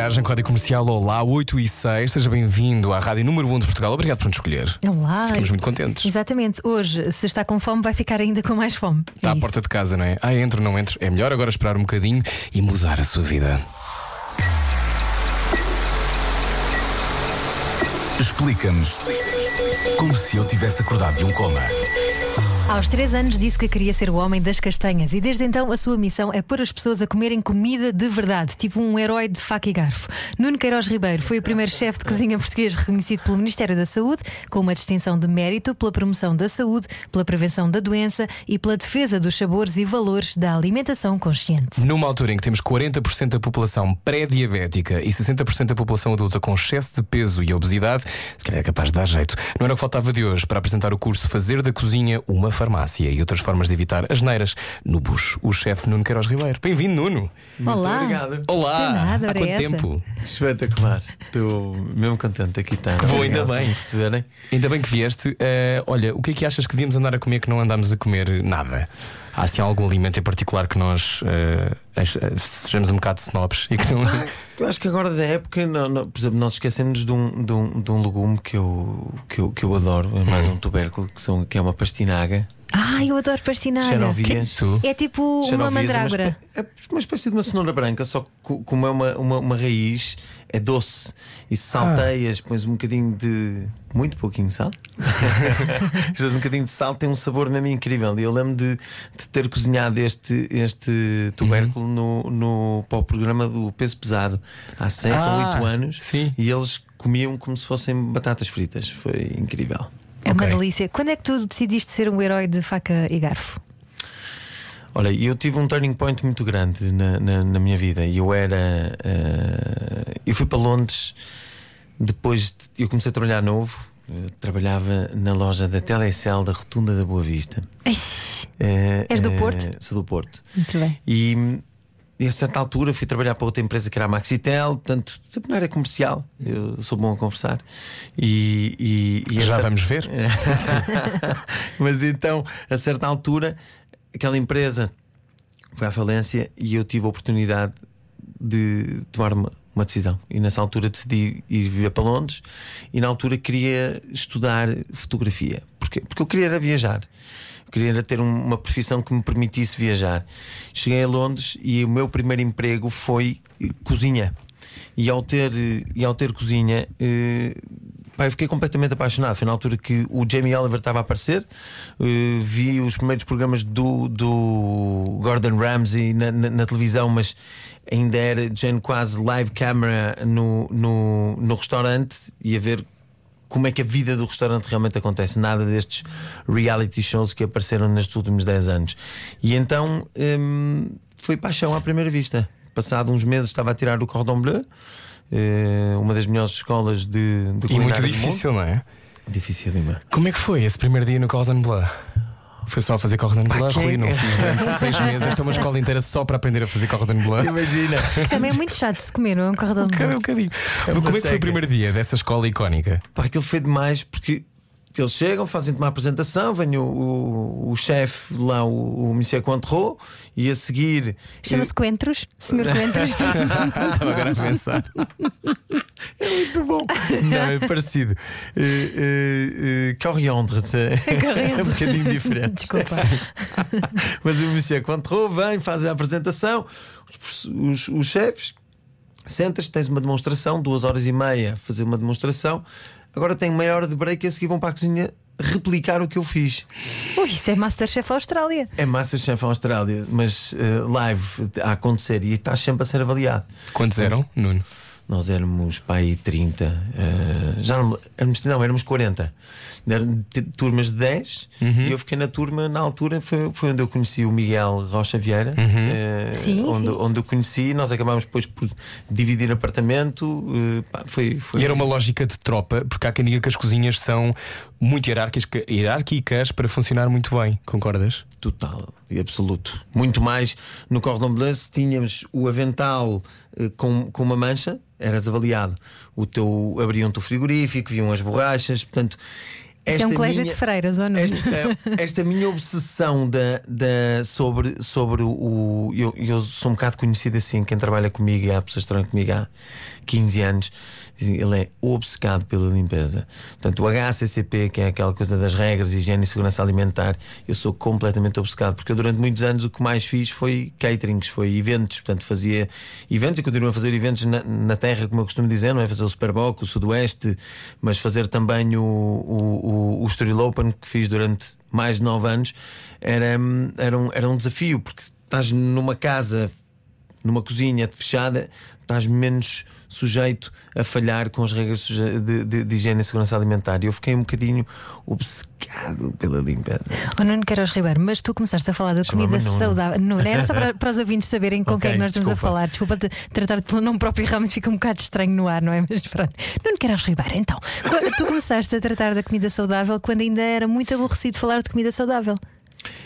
Viagem, Código Comercial, olá, 8 e 6, seja bem-vindo à Rádio Número 1 de Portugal. Obrigado por nos escolher. Olá. Ficamos muito contentes. Exatamente. Hoje, se está com fome, vai ficar ainda com mais fome. Está É à isso. porta de casa, não é? Ah, entro, não entro. É melhor agora esperar um bocadinho e mudar a sua vida. Explica-nos como se eu tivesse acordado de um coma. Aos três anos disse que queria ser o homem das castanhas e desde então a sua missão é pôr as pessoas a comerem comida de verdade, tipo um herói de faca e garfo. Nuno Queiroz Ribeiro foi o primeiro chefe de cozinha português reconhecido pelo Ministério da Saúde com uma distinção de mérito pela promoção da saúde, pela prevenção da doença e pela defesa dos sabores e valores da alimentação consciente. Numa altura em que temos 40% da população pré-diabética e 60% da população adulta com excesso de peso e obesidade, se calhar é capaz de dar jeito. Não era o que faltava de hoje para apresentar o curso Fazer da Cozinha uma Farmácia e outras formas de evitar as neiras no bucho. O chefe Nuno Queiroz Ribeiro. Bem-vindo, Nuno. Olá. obrigado. Olá. De nada, Há quanto é essa? tempo? Espetacular. Estou mesmo contente aqui estar. bom, ainda bem. receberem. Ainda bem que vieste. Eh, olha, o que é que achas que devíamos andar a comer que não andamos a comer nada? Há assim algum alimento em particular que nós eh, sejamos um bocado snobs e que não. Eu acho que agora da época, não- não- por exemplo, nós esquecemos de um, de um, de um legume que eu, que, eu, que eu adoro, é mais um tubérculo, que, são, que é uma pastinaga. Ah, eu adoro. Tu? É tipo uma Xenovias é mandrágora. espé- É uma espécie de uma cenoura branca, só que co- como é uma, uma, uma raiz, é doce. E se salteias, pões um bocadinho de. Muito pouquinho de sal. Um bocadinho de sal, tem um sabor mesmo incrível. E eu lembro de, de ter cozinhado este, este tubérculo no, no, para o programa do peso pesado há 7 Ah, ou 8 anos. sim. E eles comiam como se fossem batatas fritas. Foi incrível. É uma Ok. delícia. Quando é que tu decidiste ser um herói de faca e garfo? Olha, eu tive um turning point muito grande na, na, na minha vida. Eu era. eh, eu fui para Londres depois. De, eu comecei a trabalhar novo. Eu trabalhava na loja da Telecel da Rotunda da Boa Vista. Eh, És do eh, Porto? Sou do Porto. Muito bem. E, e a certa altura fui trabalhar para outra empresa que era a Maxitel, portanto, sempre na área comercial. Eu sou bom a conversar. E, e, e Já vamos ver. Mas então, a certa altura, aquela empresa foi à falência e eu tive a oportunidade de tomar uma, uma decisão. E nessa altura decidi ir viver para Londres e na altura queria estudar fotografia. Porque eu queria era viajar. Eu queria era ter um- uma profissão que me permitisse viajar. Cheguei a Londres e o meu primeiro emprego foi eh, cozinha. E ao ter, eh, e ao ter cozinha, eh, eu fiquei completamente apaixonado. Foi na altura que o Jamie Oliver estava a aparecer. eh, vi os primeiros programas do, do Gordon Ramsay na, na- na televisão, mas ainda era quase live camera no, no, no restaurante e a ver como é que a vida do restaurante realmente acontece. Nada destes reality shows que apareceram nestes últimos 10 anos. E então hum, foi paixão à primeira vista. Passado uns meses estava a tirar o Cordon Bleu, eh, uma das melhores escolas de, de E muito difícil, não é? Dificílima. Como é que foi esse primeiro dia no Cordon Bleu? Foi só a fazer Cordon Bleu, quem- Rui? Não fiz durante seis meses. Esta é uma escola inteira só para aprender a fazer Cordon Bleu. Imagina. Que também é muito chato de se comer, não é um de Cada um bocadinho. Mas uma como é que foi o primeiro dia dessa escola icónica? Pá, aquilo foi demais porque eles chegam, fazem-te uma apresentação, vem o, o, o chefe lá, o, o Monsieur Cointreau, e a seguir. Chama-se Coentros, Senhor Coentros. Estava agora a pensar. É muito bom. Não, é parecido. Uh, uh, uh, coriandre, é um bocadinho diferente. Desculpa. Mas o Monsieur Cointreau vem, faz a apresentação, os, os, os chefes, sentas, tens uma demonstração, duas horas e meia, fazer uma demonstração. Agora tem meia hora de break e a seguir vão para a cozinha replicar o que eu fiz. Ui, isso é Masterchef Austrália. É Masterchef Austrália, mas uh, live a acontecer e estás sempre a ser avaliado. Quantos eram, Nuno? Nós éramos pai 30, eh, já não, éramos, não, éramos 40. Eram turmas de 10 Uhum. e eu fiquei na turma, na altura, foi, foi onde eu conheci o Miguel Rocha Vieira, eh, Sim, onde, sim. onde eu conheci. Nós acabámos depois por dividir apartamento. eh, pá, foi, foi E era uma lógica de tropa, porque há quem diga que as cozinhas são muito hierárquicas, hierárquicas para funcionar muito bem, concordas? Total e absoluto. Muito mais no Cordon Bleu, se tínhamos o avental eh, com, com uma mancha, eras avaliado. O teu abriam-te o frigorífico, viam as borrachas, portanto. Isso é um colégio minha- de freiras, ou não? esta, esta minha obsessão da, da, sobre, sobre o. Eu, eu sou um bocado conhecido assim, quem trabalha comigo e há pessoas que trabalham comigo há 15 anos, ele é obcecado pela limpeza. Portanto, o HACCP, que é aquela coisa das regras de higiene e segurança alimentar, eu sou completamente obcecado, porque eu durante muitos anos o que mais fiz foi caterings, foi eventos. Portanto, fazia eventos e continuo a fazer eventos na, na terra, como eu costumo dizer, não é? Fazer o Superboc, o Sudoeste, mas fazer também o, o, o, o Estoril Open, que fiz durante mais de 9 anos, era, era, um, era um desafio, porque estás numa casa numa cozinha fechada, estás menos sujeito a falhar com as regras de, de, de higiene e segurança alimentar. E eu fiquei um bocadinho obcecado pela limpeza. Oh, Nuno Queiroz Ribeiro, mas tu começaste a falar da comida Nuno. saudável. Nuno, era só para, para os ouvintes saberem com Ok, quem é que nós estamos desculpa. a falar. Desculpa te- tratar-te pelo nome próprio, realmente fica um bocado estranho no ar, não é? Mas pronto. Nuno Queiroz Ribeiro, então, tu começaste a tratar da comida saudável quando ainda era muito aborrecido falar de comida saudável.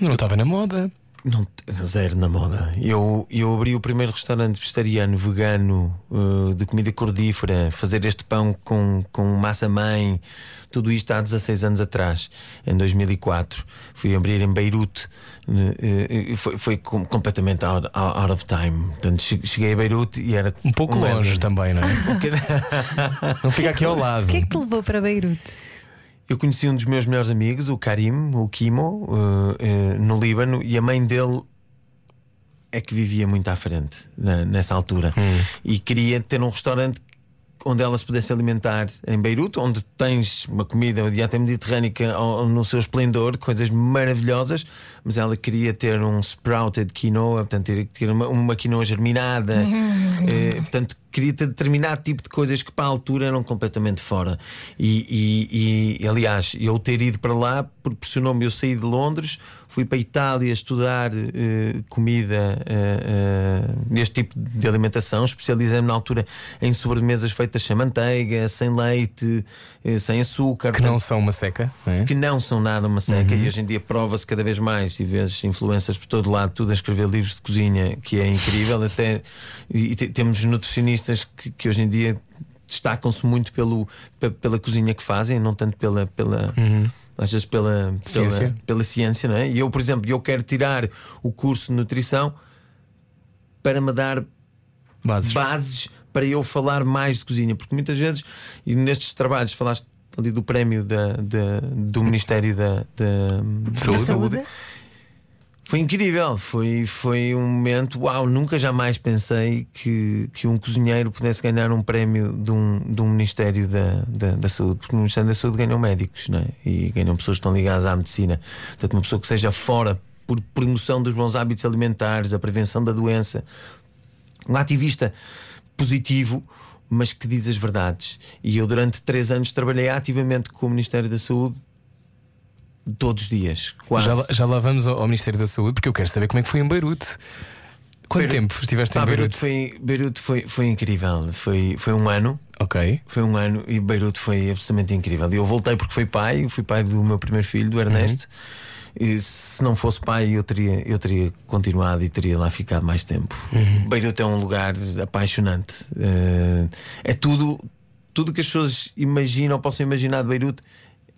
Não estava na moda. Não, zero na moda. Eu, eu abri o primeiro restaurante vegetariano, vegano, eh, de comida cordífera, fazer este pão com, com massa mãe, tudo isto há 16 anos atrás, em 2004. Fui abrir em Beirute, eh, eh, foi, foi com- completamente out, out of time. Portanto, che- cheguei a Beirute e era Um pouco uma- longe também, não é? Não fica aqui ao lado. O que é que te levou para Beirute? Eu conheci um dos meus melhores amigos, o Karim, o Kimo, eh, eh, no Líbano, e a mãe dele é que vivia muito à frente na- nessa altura. E queria ter um restaurante onde ela se pudesse alimentar em Beirute, onde tens uma comida, uma dieta mediterrânica no seu esplendor, coisas maravilhosas, mas ela queria ter um sprouted quinoa, portanto, ter, ter uma, uma quinoa germinada, eh, portanto, queria ter determinado tipo de coisas que para a altura eram completamente fora. E, e- e, aliás, eu ter ido para lá proporcionou-me, eu saí de Londres, fui para a Itália estudar eh, comida, eh, eh, este tipo de alimentação, especializei-me na altura em sobremesas feitas sem manteiga, sem leite, eh, sem açúcar. Que não portanto, são uma seca, não é? que não são nada uma seca e hoje em dia prova-se cada vez mais e vês influências por todo lado, tudo a escrever livros de cozinha, que é incrível. Até e, te- temos nutricionistas que, que hoje em dia destacam-se muito pelo, pe- pela cozinha que fazem, não tanto pela. pela Às vezes pela, pela, Ciência. pela ciência, não é? E eu, por exemplo, eu quero tirar o curso de nutrição para me dar Bases. bases para eu falar mais de cozinha, porque muitas vezes, e nestes trabalhos, falaste ali do prémio da, da- do Ministério da, da- da Saúde. Foi incrível, foi, foi um momento, uau, nunca jamais pensei que, que um cozinheiro pudesse ganhar um prémio de um, de um Ministério da, da, da Saúde, porque no Ministério da Saúde ganham médicos não é? e ganham pessoas que estão ligadas à medicina. Portanto, uma pessoa que seja fora por promoção dos bons hábitos alimentares, a prevenção da doença, um ativista positivo, mas que diz as verdades. E eu, durante três anos, trabalhei ativamente com o Ministério da Saúde todos os dias, quase. Já, lá- já lá vamos ao, ao Ministério da Saúde, porque eu quero saber como é que foi em Beirute. Quanto Beirute- tempo estiveste em Beirute Beirute? foi, Beirute foi, foi incrível. Foi, foi um ano. Ok. Foi um ano e Beirute foi absolutamente incrível. E eu voltei porque fui pai, fui pai do meu primeiro filho, do Ernesto. E se não fosse pai, eu teria, eu teria continuado e teria lá ficado mais tempo. Beirute é um lugar apaixonante. Eh, é tudo, tudo que as pessoas imaginam ou possam imaginar de Beirute.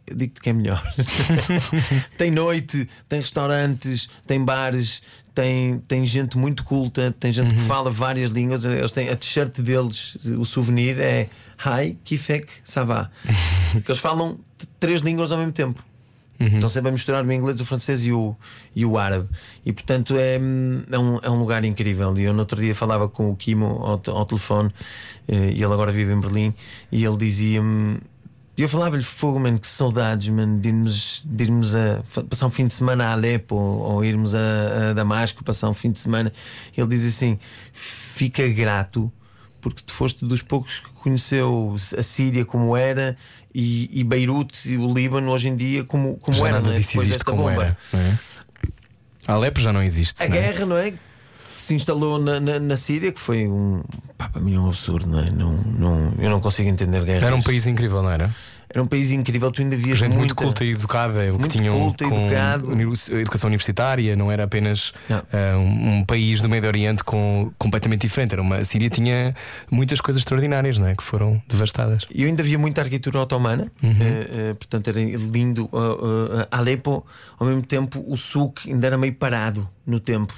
Eu digo-te que é melhor. tem noite, tem restaurantes, tem bares, tem, tem gente muito culta, tem gente que fala várias línguas. Eles têm a t-shirt deles, o souvenir é Hi, Kifek, Savá. Eles falam três línguas ao mesmo tempo. Estão sempre a misturar o inglês, o francês e o, e o árabe. E portanto é, é, um, é um lugar incrível. E eu no outro dia falava com o Kimo ao, ao telefone, eh, e ele agora vive em Berlim, e ele dizia-me. E eu falava-lhe, fogo, mano, que saudades, mano, de irmos, de irmos a passar um fim de semana a Alepo ou, ou irmos a, a Damasco passar um fim de semana. Ele diz assim: fica grato porque tu foste dos poucos que conheceu a Síria como era e, e Beirute e o Líbano hoje em dia como, como Já era, não é? Depois existe desta como bomba. era. é? Alepo já não existe. A não é? guerra, não é? Se instalou na, na, na Síria, que foi um. Pá, para mim, um absurdo, não é? Não, não, eu não consigo entender guerras. Era um país incrível, não era? Era um país incrível, tu ainda vias Gente muito muita- culta e educada, o que Muito tinham culta com educado. educação universitária, não era apenas ah, um, um país do Médio Oriente com, completamente diferente. Era uma, a Síria tinha muitas coisas extraordinárias, não é? Que foram devastadas. E eu ainda via muita arquitetura otomana, Uhum. eh, eh, portanto era lindo. Uh, uh, Alepo, ao mesmo tempo, o souk ainda era meio parado no tempo.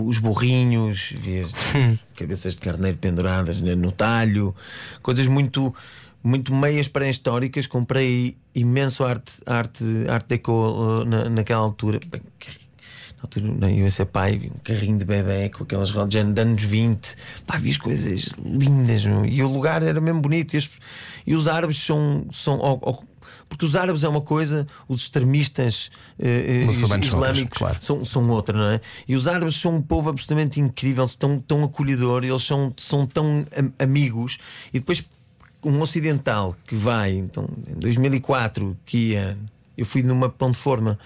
Os burrinhos, vias Hum. cabeças de carneiro penduradas no talho, coisas muito, muito meias pré-históricas. Comprei imenso arte, arte, arte deco uh, na, naquela altura. Bem, na altura, não, eu ia ser pai, vi um carrinho de bebê com aquelas rodas de anos- de anos 20. Pá, vi as coisas lindas, meu. e o lugar era mesmo bonito. E, as- e os árabes são. são ó- ó, porque os árabes é uma coisa, os extremistas eh, eh, são outras, islâmicos claro. são, são outra, não é? E os árabes são um povo absolutamente incrível, tão, tão acolhedor, eles são, são tão am- amigos. E depois, um ocidental que vai, então, em 2004, que ia. Eu fui numa pão de forma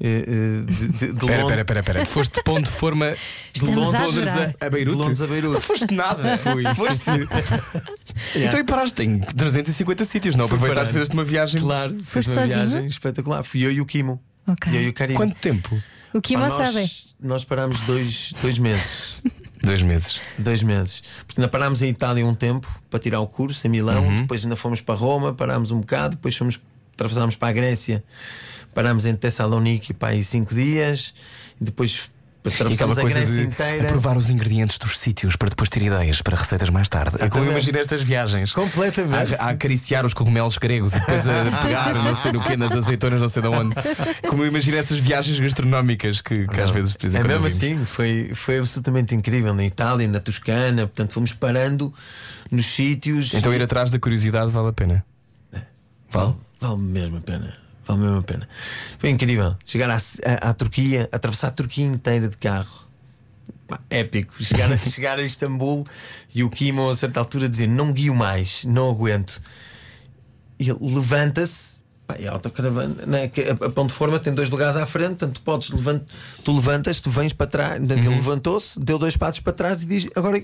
eh, eh, de, de, de Espera, Londres. espera, espera, espera. Foste de ponto de forma de Londres a a, Beirute. De Londres a Beirute. Não foste nada. Fui. Foste. Então e paraste em 350 sítios, não? Aproveitaste e fizeste uma viagem. Claro, fiz uma sozinho? viagem espetacular. Fui eu e o Kimo. Ok. E eu e o Karim. Quanto tempo? O Pá, não nós, sabe? nós parámos dois, dois meses. Dois meses. Dois meses. Porque ainda parámos em Itália um tempo para tirar o curso em Milão, Uhum. depois ainda fomos para Roma, parámos um bocado, depois fomos, atravessámos para a Grécia, parámos em Tessaloniki para aí cinco dias, e depois aquela atravessámos a Grécia inteira. provar os ingredientes dos sítios para depois ter ideias para receitas mais tarde. É como imagino estas viagens. Completamente. A, a acariciar os cogumelos gregos e depois a pegar não sei no quê, nas azeitonas, não sei de onde. Como eu imagino essas viagens gastronómicas que, que às vezes de vez em É mesmo ouvimos. assim, foi, foi absolutamente incrível na Itália, na Toscana, portanto fomos parando nos sítios. Então ir atrás da curiosidade vale a pena. Vale, vale mesmo a pena. Vale mesmo a pena. Foi incrível. Chegar à, à, à Turquia, atravessar a Turquia inteira de carro. Pá, épico. Chegar, a- chegar a Istambul e o Kimo, a certa altura, dizer: Não guio mais, não aguento. E ele levanta-se. E a autocaravana, né, a, a pão de forma tem dois lugares à frente, portanto tu podes levant, tu levantas, tu vens para trás. Portanto, Ele levantou-se, deu dois passos para trás e diz: Agora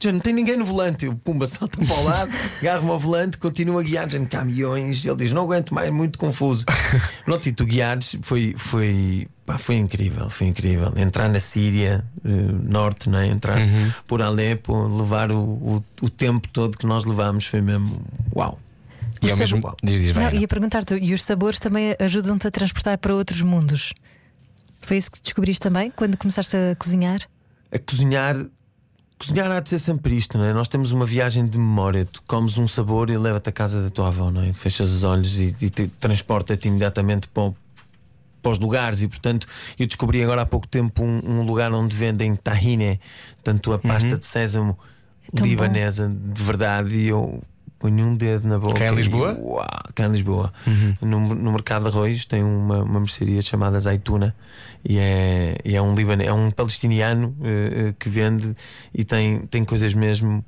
já não tem ninguém no volante. Eu, pumba, salta para o lado, agarro-me ao volante, continuo a guiar, já em caminhões. Ele diz: Não aguento mais, muito confuso. Pronto, e tu guiares foi, foi, pá, foi incrível, foi incrível. Entrar na Síria, eh, norte, né? entrar por Alepo, levar o, o, o tempo todo que nós levámos foi mesmo uau. E ao mesmo diz, diz, Não, ia perguntar-te, e os sabores também ajudam-te a transportar para outros mundos? Foi isso que descobriste também quando começaste a cozinhar? a cozinhar. Cozinhar há de ser sempre isto, não é? Nós temos uma viagem de memória. Tu comes um sabor e leva-te à casa da tua avó, não é? Fechas os olhos e, e te- transporta-te imediatamente para, o- para os lugares. E portanto, eu descobri agora há pouco tempo um, um lugar onde vendem tahine, tanto a pasta de sésamo tão libanesa, de verdade. E eu ponho um dedo na boca. Cá em e, Lisboa? uau, cá em Lisboa. No, no mercado de arroz tem uma, uma mercearia chamada Azeituna e é, e é um libanês, é um palestiniano eh, que vende e tem, tem coisas mesmo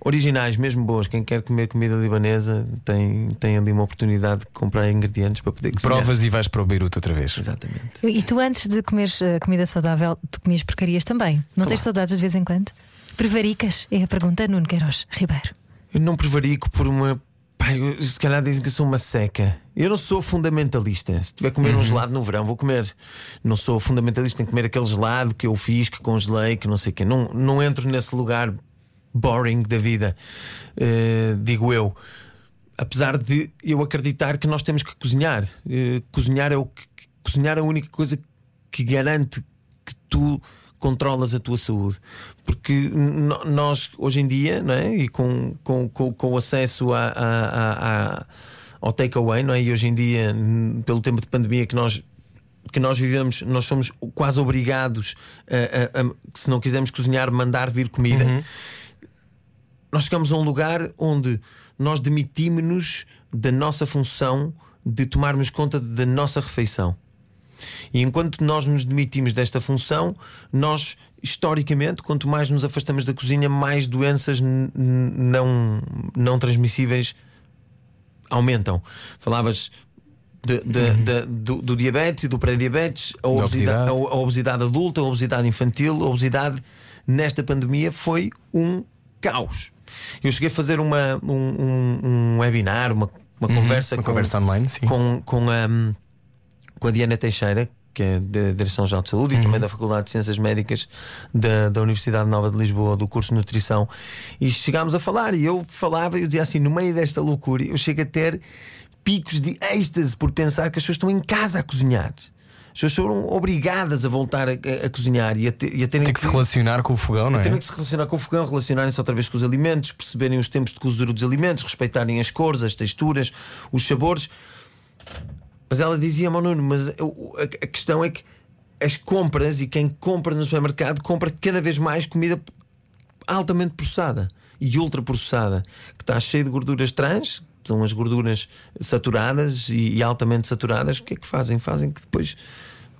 originais, mesmo boas. Quem quer comer comida libanesa tem, tem ali uma oportunidade de comprar ingredientes para poder cozinhar. Provas e vais para o Beirute outra vez. Exatamente. E tu, antes de comeres eh, comida saudável, tu comias porcarias também? Não tens saudades de vez em quando? Prevaricas? É a pergunta, Nuno Queiroz Ribeiro. Eu não prevarico por uma. Pai, eu- se calhar dizem que eu sou uma seca. Eu não sou fundamentalista. Se tiver a comer um gelado no verão, vou comer. Não sou fundamentalista em comer aquele gelado que eu fiz, que congelei, que não sei o quê. Não, não entro nesse lugar boring da vida, eh, digo eu. Apesar de eu acreditar que nós temos que cozinhar. Eh, cozinhar é o que, cozinhar é a única coisa que garante que tu controlas a tua saúde. Porque nós, hoje em dia, não é? e com, com, com, com o acesso a, a- a- ao takeaway, não é? e hoje em dia, pelo tempo de pandemia que nós. Que nós vivemos, nós somos quase obrigados a, a- a- se não quisermos cozinhar, mandar vir comida. Nós chegamos a um lugar onde nós demitimos-nos da nossa função de tomarmos conta da nossa refeição. E enquanto nós nos demitimos desta função, nós historicamente, quanto mais nos afastamos da cozinha, mais doenças não, não transmissíveis aumentam. Falavas de- de- de- do, do diabetes e do pré-diabetes, a Uhum. Da obesidade, a, a obesidade adulta, a obesidade infantil, a obesidade nesta pandemia foi um caos. Eu cheguei a fazer uma, um, um- um webinar, uma, uma conversa, Uhum. Uma com, conversa online, sim. com, com, a, com a Diana Teixeira, que é da Direção-Geral de Saúde Uhum. e também da Faculdade de Ciências Médicas da, da Universidade Nova de Lisboa, do curso de Nutrição. E chegámos a falar, e eu falava, eu dizia assim: no meio desta loucura, eu chego a ter picos de êxtase por pensar que as pessoas estão em casa a cozinhar. As pessoas foram obrigadas a voltar a, a- a cozinhar e a, ter, e a terem Tem que se relacionar com o fogão, não é? Terem que se relacionar com o fogão, relacionarem-se outra vez com os alimentos, perceberem os tempos de cozedura dos alimentos, respeitarem as cores, as texturas, os sabores. Mas ela dizia-me, "Oh, Nuno, mas eu- a, a questão é que as compras e quem compra no supermercado compra cada vez mais comida altamente processada e ultraprocessada, que está cheia de gorduras trans, que são as gorduras saturadas e, e altamente saturadas. O que é que fazem? Fazem que depois.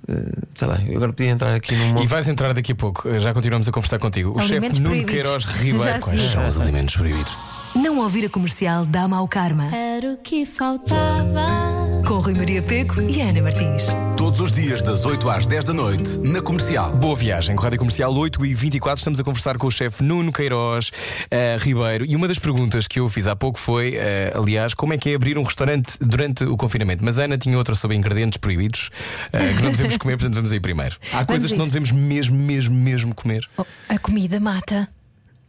eh, sei lá, eu agora podia entrar aqui num E vais entrar daqui a pouco, já continuamos a conversar contigo. O chefe Nuno. Queiroz Ribeiro. Quais são os alimentos proibidos? Não ouvir a comercial dá mau karma. Era o que faltava. Com Rui Maria Peco e Ana Martins. Todos os dias, das 8 às 10 da noite, na comercial. Boa viagem, com a Rádio Comercial 8 e 24 estamos a conversar com o chefe Nuno Queiroz eh, Ribeiro e uma das perguntas que eu fiz há pouco foi, eh, aliás, como é que é abrir um restaurante durante o confinamento? Mas a Ana tinha outra sobre ingredientes proibidos eh, que não devemos comer, portanto vamos aí primeiro. Há coisas que não isso. devemos mesmo, mesmo, mesmo comer. Oh, a comida mata.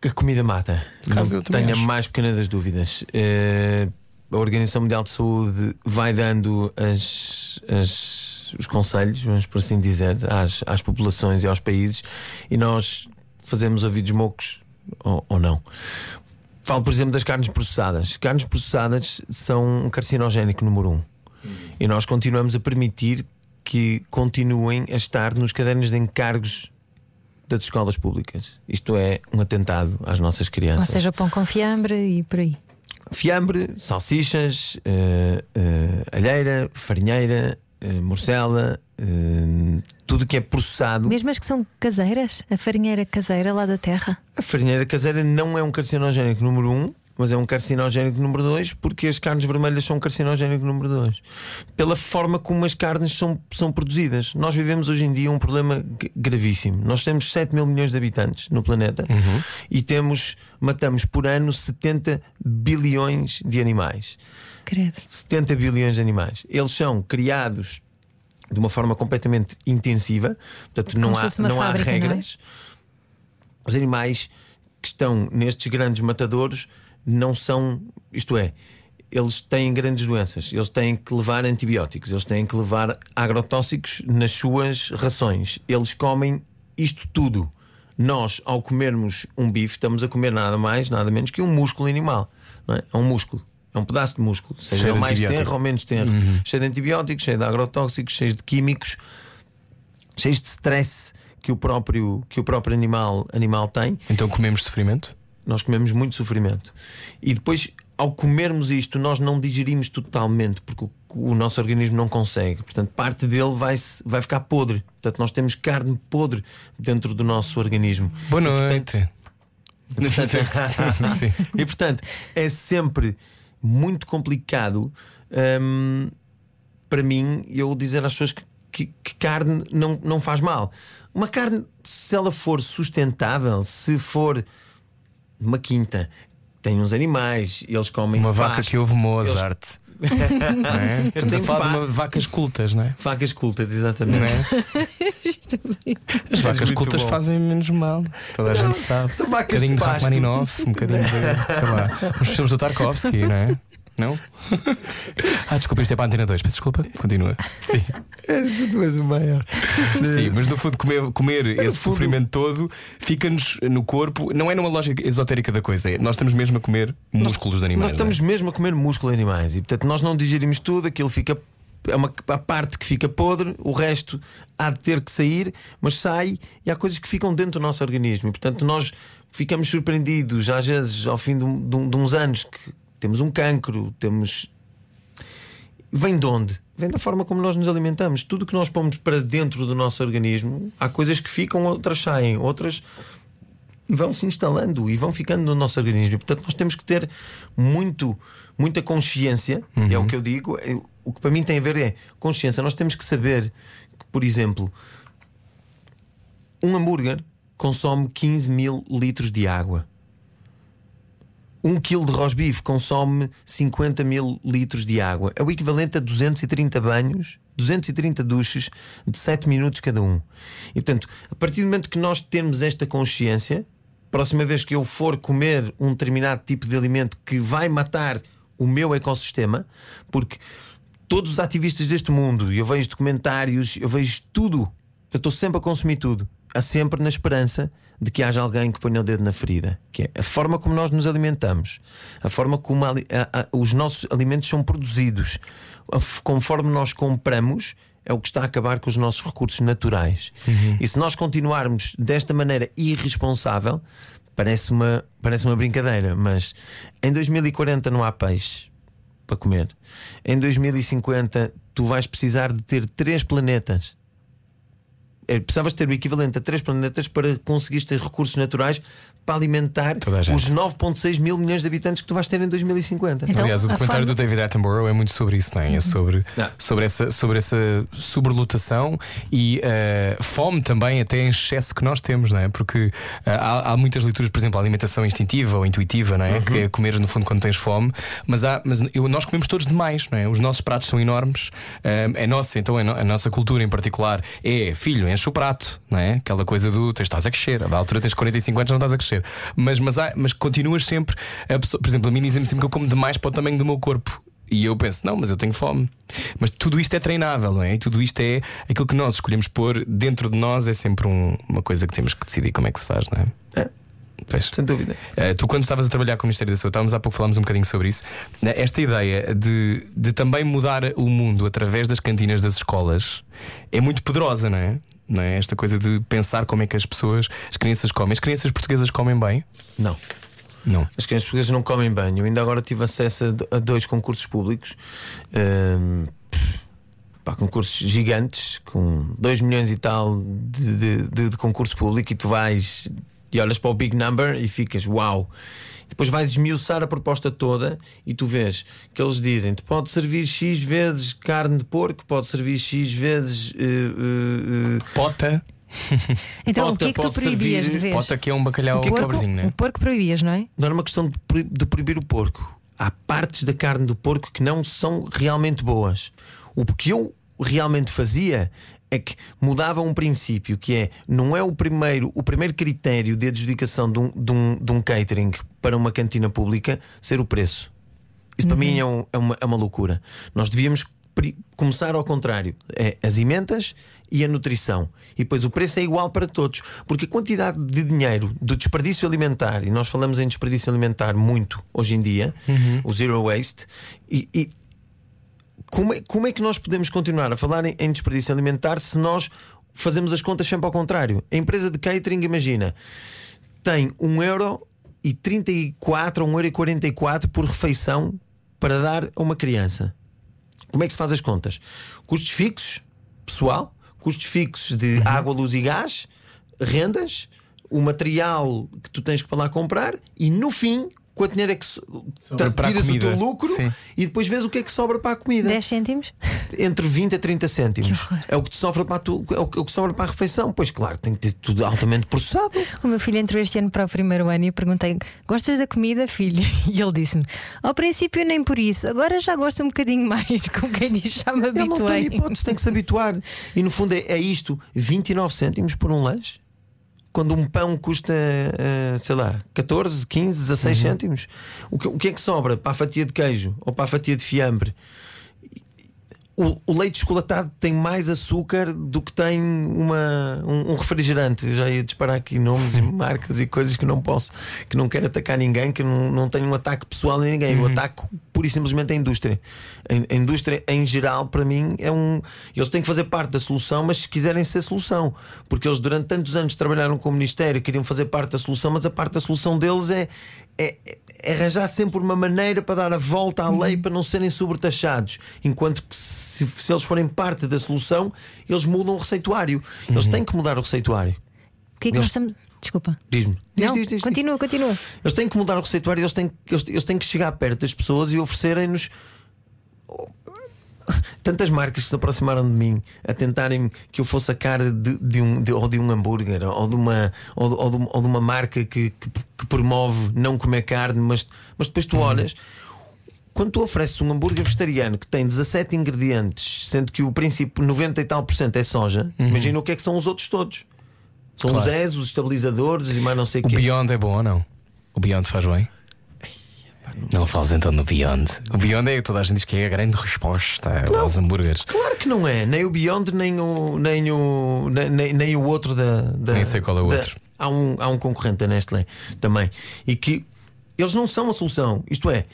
A comida mata. Caso Não tenho a mais pequena das dúvidas. Eh, a Organização Mundial de Saúde vai dando as- as- os conselhos, vamos por assim dizer, às, às populações e aos países, e nós fazemos ouvidos mocos ou, ou não. Falo, por exemplo, das carnes processadas. Carnes processadas são um carcinogénico número um. E nós continuamos a permitir que continuem a estar nos cadernos de encargos das escolas públicas. Isto é um atentado às nossas Ou crianças. seja, pão com fiambre e por aí. Fiambre, salsichas, eh, eh, alheira, farinheira, eh, morcela, tudo que é processado. Mesmo as que são caseiras, a farinheira caseira lá da terra. A farinheira caseira não é um carcinogénico número um, mas é um carcinogénico número dois, porque as carnes vermelhas são um carcinogénico número dois. Pela forma como as carnes são, são produzidas. Nós vivemos hoje em dia um problema gravíssimo. Nós temos 7 mil milhões de habitantes no planeta e temos, matamos por ano 70 bilhões de animais. Credo. 70 bilhões de animais. Eles são criados de uma forma completamente intensiva, portanto, não Como se há, não há fábrica, não é? regras. Os animais que estão nestes grandes matadouros não são, isto é, eles têm grandes doenças, eles têm que levar antibióticos, eles têm que levar agrotóxicos nas suas rações, eles comem isto tudo. Nós, ao comermos um bife, estamos a comer nada mais, nada menos que um músculo animal. Não é? é um músculo, é um pedaço de músculo, seja Cheio mais tenro ou menos tenro, cheio de antibióticos, cheio de agrotóxicos, cheio de químicos cheios de stress que o próprio, que o próprio animal, animal tem, Então comemos sofrimento? Nós comemos muito sofrimento. E depois, ao comermos isto, nós não digerimos totalmente, porque o, o nosso organismo não consegue. Portanto, parte dele vai, vai ficar podre. Portanto, nós temos carne podre dentro do nosso organismo. Boa E, noite. portanto, Sim. e portanto, é sempre muito complicado hum, para mim eu dizer às pessoas que, que- que carne não, não faz mal. Uma carne, se ela for sustentável, se for uma quinta, tem uns animais, eles comem Uma vaca pasto, que ouve Mozart. Não é? Estamos a falar de uma, vacas cultas, não é? Vacas cultas, Não exatamente. é? As vacas cultas bom. fazem menos mal. Toda a gente sabe. são um vacas bocadinho de de. Rachmaninoff, um bocadinho de, sei lá, os filmes do Tarkovsky, não é? Não? Ah, desculpa, isto é para a antena 2, peço desculpa. Continua. Sim. És tu és o maior. Sim, mas no fundo, comer, comer esse fundo- sofrimento todo fica-nos no corpo. Não é numa lógica esotérica da coisa, é, nós estamos mesmo a comer músculos de animais. Nós estamos mesmo a comer músculo de animais e portanto nós não digerimos tudo, aquilo fica. É uma a parte que fica podre, o resto há de ter que sair, mas sai e há coisas que ficam dentro do nosso organismo. E portanto nós ficamos surpreendidos, às vezes, ao fim de, de de uns anos, que temos um cancro, temos. vem de onde? Vem da forma como nós nos alimentamos. Tudo que nós pomos para dentro do nosso organismo, há coisas que ficam, outras saem, outras vão se instalando e vão ficando no nosso organismo. Portanto, nós temos que ter muito, muita consciência, é o que eu digo. É, O que para mim tem a ver é consciência. Nós temos que saber que, por exemplo, um hambúrguer consome 15 mil litros de água. Um quilo de rosbife consome 50 mil litros de água. É o equivalente a 230 banhos, 230 duches de 7 minutos cada um. E portanto, a partir do momento que nós temos esta consciência, próxima vez que eu for comer um determinado tipo de alimento que vai matar o meu ecossistema, porque todos os ativistas deste mundo, eu vejo documentários, eu vejo tudo, eu estou sempre a consumir tudo, há sempre na esperança de que haja alguém que ponha o dedo na ferida, que é a forma como nós nos alimentamos, a forma como a a- a- os nossos alimentos são produzidos, conforme nós compramos. É o que está a acabar com os nossos recursos naturais. E se nós continuarmos desta maneira irresponsável, parece uma, parece uma brincadeira, mas em 2040 não há peixe para comer. Em 2050 tu vais precisar de ter três planetas. É, Precisavas ter o equivalente a três planetas para conseguires ter recursos naturais para alimentar os 9,6 mil milhões de habitantes que tu vais ter em 2050. Então, Aliás, o a documentário forma- do David Attenborough é muito sobre isso, não é? É sobre, Não. sobre, essa, sobre essa sobrelotação e eh, fome também, até em excesso que nós temos, não é? Porque eh, há, há muitas leituras, por exemplo, a alimentação instintiva ou intuitiva, não é? Que é comeres no fundo quando tens fome, mas, há, mas eu- nós comemos todos demais, não é? Os nossos pratos são enormes, eh, é nossa, então a, no- a nossa cultura em particular é filho, enche o prato, não é? Aquela coisa do tens, estás a crescer, da altura tens 45 anos, não estás a crescer, mas, mas, há- mas continuas sempre, pessoa- por exemplo, a mim dizem-me sempre que eu como demais para o tamanho do meu corpo. E eu penso, não, mas eu tenho fome. Mas tudo isto é treinável, não é? E tudo isto é aquilo que nós escolhemos pôr dentro de nós, é sempre um- uma coisa que temos que decidir como é que se faz, não é? É. Pois. Sem dúvida. Eh, tu, quando estavas a trabalhar com o Ministério da Saúde, estávamos há pouco falámos um bocadinho sobre isso. né? Esta ideia de, de também mudar o mundo através das cantinas das escolas é muito poderosa, não é? Não é? Esta coisa de pensar como é que as pessoas, as crianças comem. As crianças portuguesas comem bem? Não. Não. As crianças portuguesas não comem banho. Eu ainda agora tive acesso a do- a dois concursos públicos. Ahm, pá, concursos gigantes, com 2 milhões e tal de, de, de- de concurso público, e tu vais e olhas para o big number e ficas uau. Depois vais esmiuçar a proposta toda e tu vês que eles dizem: te pode servir X vezes carne de porco, pode servir X vezes. eh, eh, Pota. Então, Pota o que é que tu pode proibias servir- de ver? Pota que é um bacalhau o, porco, pobrezinho, não é? o porco proibias, não é? não era uma questão de proibir o porco. Há partes da carne do porco que não são realmente boas. O que eu realmente fazia é que mudava um princípio que é não é o primeiro o primeiro critério de adjudicação de um, de um, de um catering para uma cantina pública ser o preço. Isso para mim é, um- é uma, é uma loucura. Nós devíamos começar ao contrário: é as emendas e a nutrição. E depois o preço é igual para todos. Porque a quantidade de dinheiro do desperdício alimentar, e nós falamos em desperdício alimentar muito hoje em dia, o zero waste, e, e como, é, como é que nós podemos continuar a falar em, em desperdício alimentar se nós fazemos as contas sempre ao contrário? A empresa de catering, imagina, tem 1 euro e 34 ou 1 euro e 44 por refeição para dar a uma criança. Como é que se faz as contas? Custos fixos, pessoal, custos fixos de água, luz e gás, rendas, o material que tu tens que para lá comprar e no fim, quanto dinheiro é que so- tiras o teu lucro Sim. e depois vês o que é que sobra para a comida 10 cêntimos? entre 20 a 30 cêntimos. É o que te sobra para a tu- é o que é o que sobra para a refeição. Pois claro, tem que ter tudo altamente processado. O meu filho entrou este ano para o primeiro ano e eu perguntei: Gostas da comida, filho? E ele disse-me: Ao princípio, nem por isso, agora já gosto um bocadinho mais. Com quem diz, já me Ele não tem habituei. hipótese, tem que se habituar. E no fundo é, é isto: 29 cêntimos por um lanche. Quando um pão custa, eh, sei lá, 14, 15, 16 cêntimos. O que, o que é que sobra para a fatia de queijo ou para a fatia de fiambre? O, o leite chocolatado tem mais açúcar do que tem uma, um, um refrigerante. Eu já ia disparar aqui nomes e marcas e coisas que não posso, que não quero atacar ninguém, que não, não tenho um ataque pessoal em ninguém. Eu ataco pura e simplesmente a indústria. A, a indústria, em geral, para mim, é um. Eles têm que fazer parte da solução, mas se quiserem ser solução. Porque eles durante tantos anos trabalharam com o Ministério, queriam fazer parte da solução, mas a parte da solução deles é, é, é arranjar sempre uma maneira para dar a volta à lei para não serem sobretaxados. Enquanto que se, se eles forem parte da solução, eles mudam o receituário. Eles têm que mudar o receituário. O que é que Eles- nós estamos. Desculpa. Diz-me. Diz, Não, diz, diz, continua, continua. Eles têm que mudar o receituário, eles têm, eles, eles têm que chegar perto das pessoas e oferecerem-nos. Tantas marcas que se aproximaram de mim a tentarem que eu fosse a cara de, de um, de, ou de um hambúrguer ou de uma, ou de, ou de, ou de uma marca que, que, que promove não comer carne, mas, mas depois tu olhas. Quando tu ofereces um hambúrguer vegetariano que tem 17 ingredientes, sendo que o princípio 90 e tal por cento é soja, imagina o que é que são os outros todos. São Claro. os ES, os estabilizadores e mais não sei o O quê. Beyond é bom ou não? O Beyond faz bem? Não fales então no Beyond. O Beyond é toda a gente diz que é a grande resposta aos hambúrgueres. Claro que não é, nem o Beyond, nem o, nem o, nem, nem- nem o outro da, da- Nem sei qual é o da- outro. Há um, há um concorrente da Nestlé também. E que eles não são a solução. Isto é,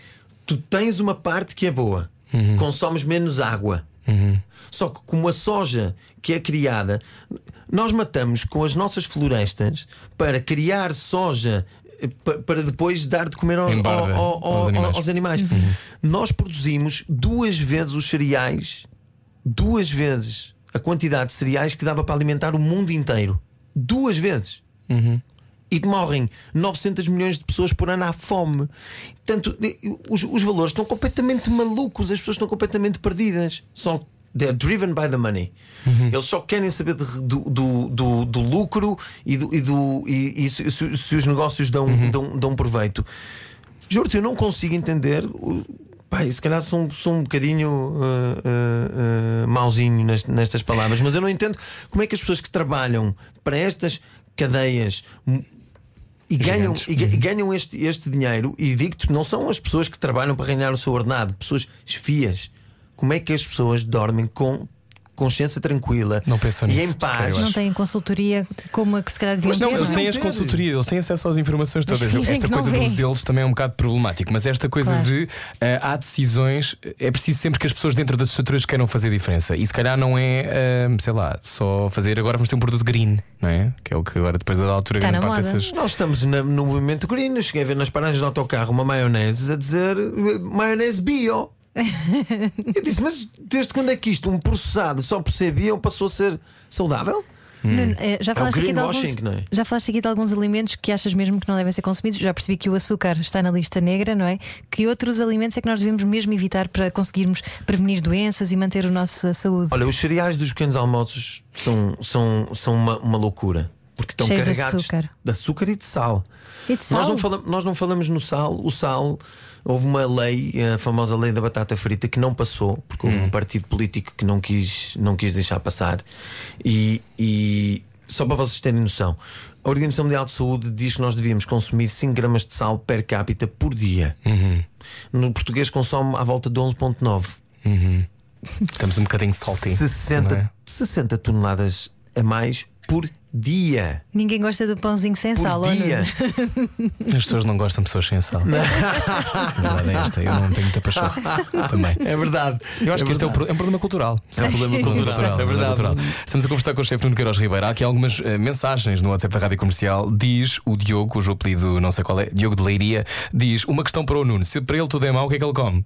tu tens uma parte que é boa, Uhum. consomes menos água. Só que como a soja que é criada, nós matamos com as nossas florestas para criar soja eh, pa- para depois dar de comer aos, ao- ao- aos ao- animais. aos animais. Nós produzimos duas vezes os cereais, duas vezes a quantidade de cereais que dava para alimentar o mundo inteiro. Duas vezes. E morrem 900 milhões de pessoas por ano à fome. Portanto, os, os valores estão completamente malucos, as pessoas estão completamente perdidas. São. They're driven by the money. Eles só querem saber de- do, do, do, do lucro e, do, e, do, e, e se, se- os negócios dão, dão, dão proveito. Juro-te, eu não consigo entender. Pai, se calhar sou, um- sou um bocadinho uh, uh, uh, mauzinho nest- nestas palavras, mas eu não entendo como é que as pessoas que trabalham para estas cadeias e ganham, Gigantes. e, e ganham este, este dinheiro, e digo-te, não são as pessoas que trabalham para ganhar o seu ordenado, pessoas esfias. Como é que as pessoas dormem com consciência tranquila Não pensam e nisso, em se calhar, paz? eu Não têm consultoria como a que se calhar deviam Mas não, ter. eles é? têm as consultorias, eles têm acesso às informações Mas todas. Esta coisa dos veem. eles também é um bocado problemático, mas esta coisa Claro. de eh, há decisões, é preciso sempre que as pessoas dentro das estruturas queiram fazer diferença. E se calhar não é, eh, sei lá, só fazer agora vamos ter um produto green, não é? Que é o que agora depois da altura Está grande parte dessas. Nós estamos na- no movimento green. Eu Cheguei a ver nas paragens de autocarro uma maionese a dizer maionese bio. Eu disse, mas desde quando é que isto, um processado só por ser bio, passou a ser saudável? Nuno, eh, já, É o falaste aqui de alguns, greenwashing, não é? já falaste aqui de alguns alimentos que achas mesmo que não devem ser consumidos. Já percebi que o açúcar está na lista negra, não é? Que outros alimentos é que nós devemos mesmo evitar para conseguirmos prevenir doenças e manter a nossa saúde? Olha, os cereais dos pequenos almoços são, são, são uma, uma loucura. Porque estão Cheios de carregados açúcar. de açúcar e de sal. E de sal? Nós, não falamos, nós não falamos no sal. O sal, houve uma lei, a famosa lei da batata frita, que não passou, porque houve um partido político que não quis, não quis deixar passar. E, e só para vocês terem noção, a Organização Mundial de Saúde diz que nós devíamos consumir 5 gramas de sal per capita por dia. No português consome à volta de 11,9. Estamos um bocadinho salty. 60, não é? 60 toneladas a mais por dia. Ninguém gosta do pãozinho sem Por sal, dia. As pessoas não gostam de pessoas sem sal. Verdade é esta, eu não tenho muita paixão também. É verdade. Eu acho que este é um, pro- é um problema cultural. É um problema cultural. É verdade. cultural. Estamos a conversar com o chefe Nuno Queiroz Ribeiro. Há aqui algumas eh, mensagens no WhatsApp da Rádio Comercial. Diz o Diogo, cujo apelido não sei qual é, Diogo de Leiria, diz uma questão para o Nuno: se para ele tudo é mau, o que é que ele come?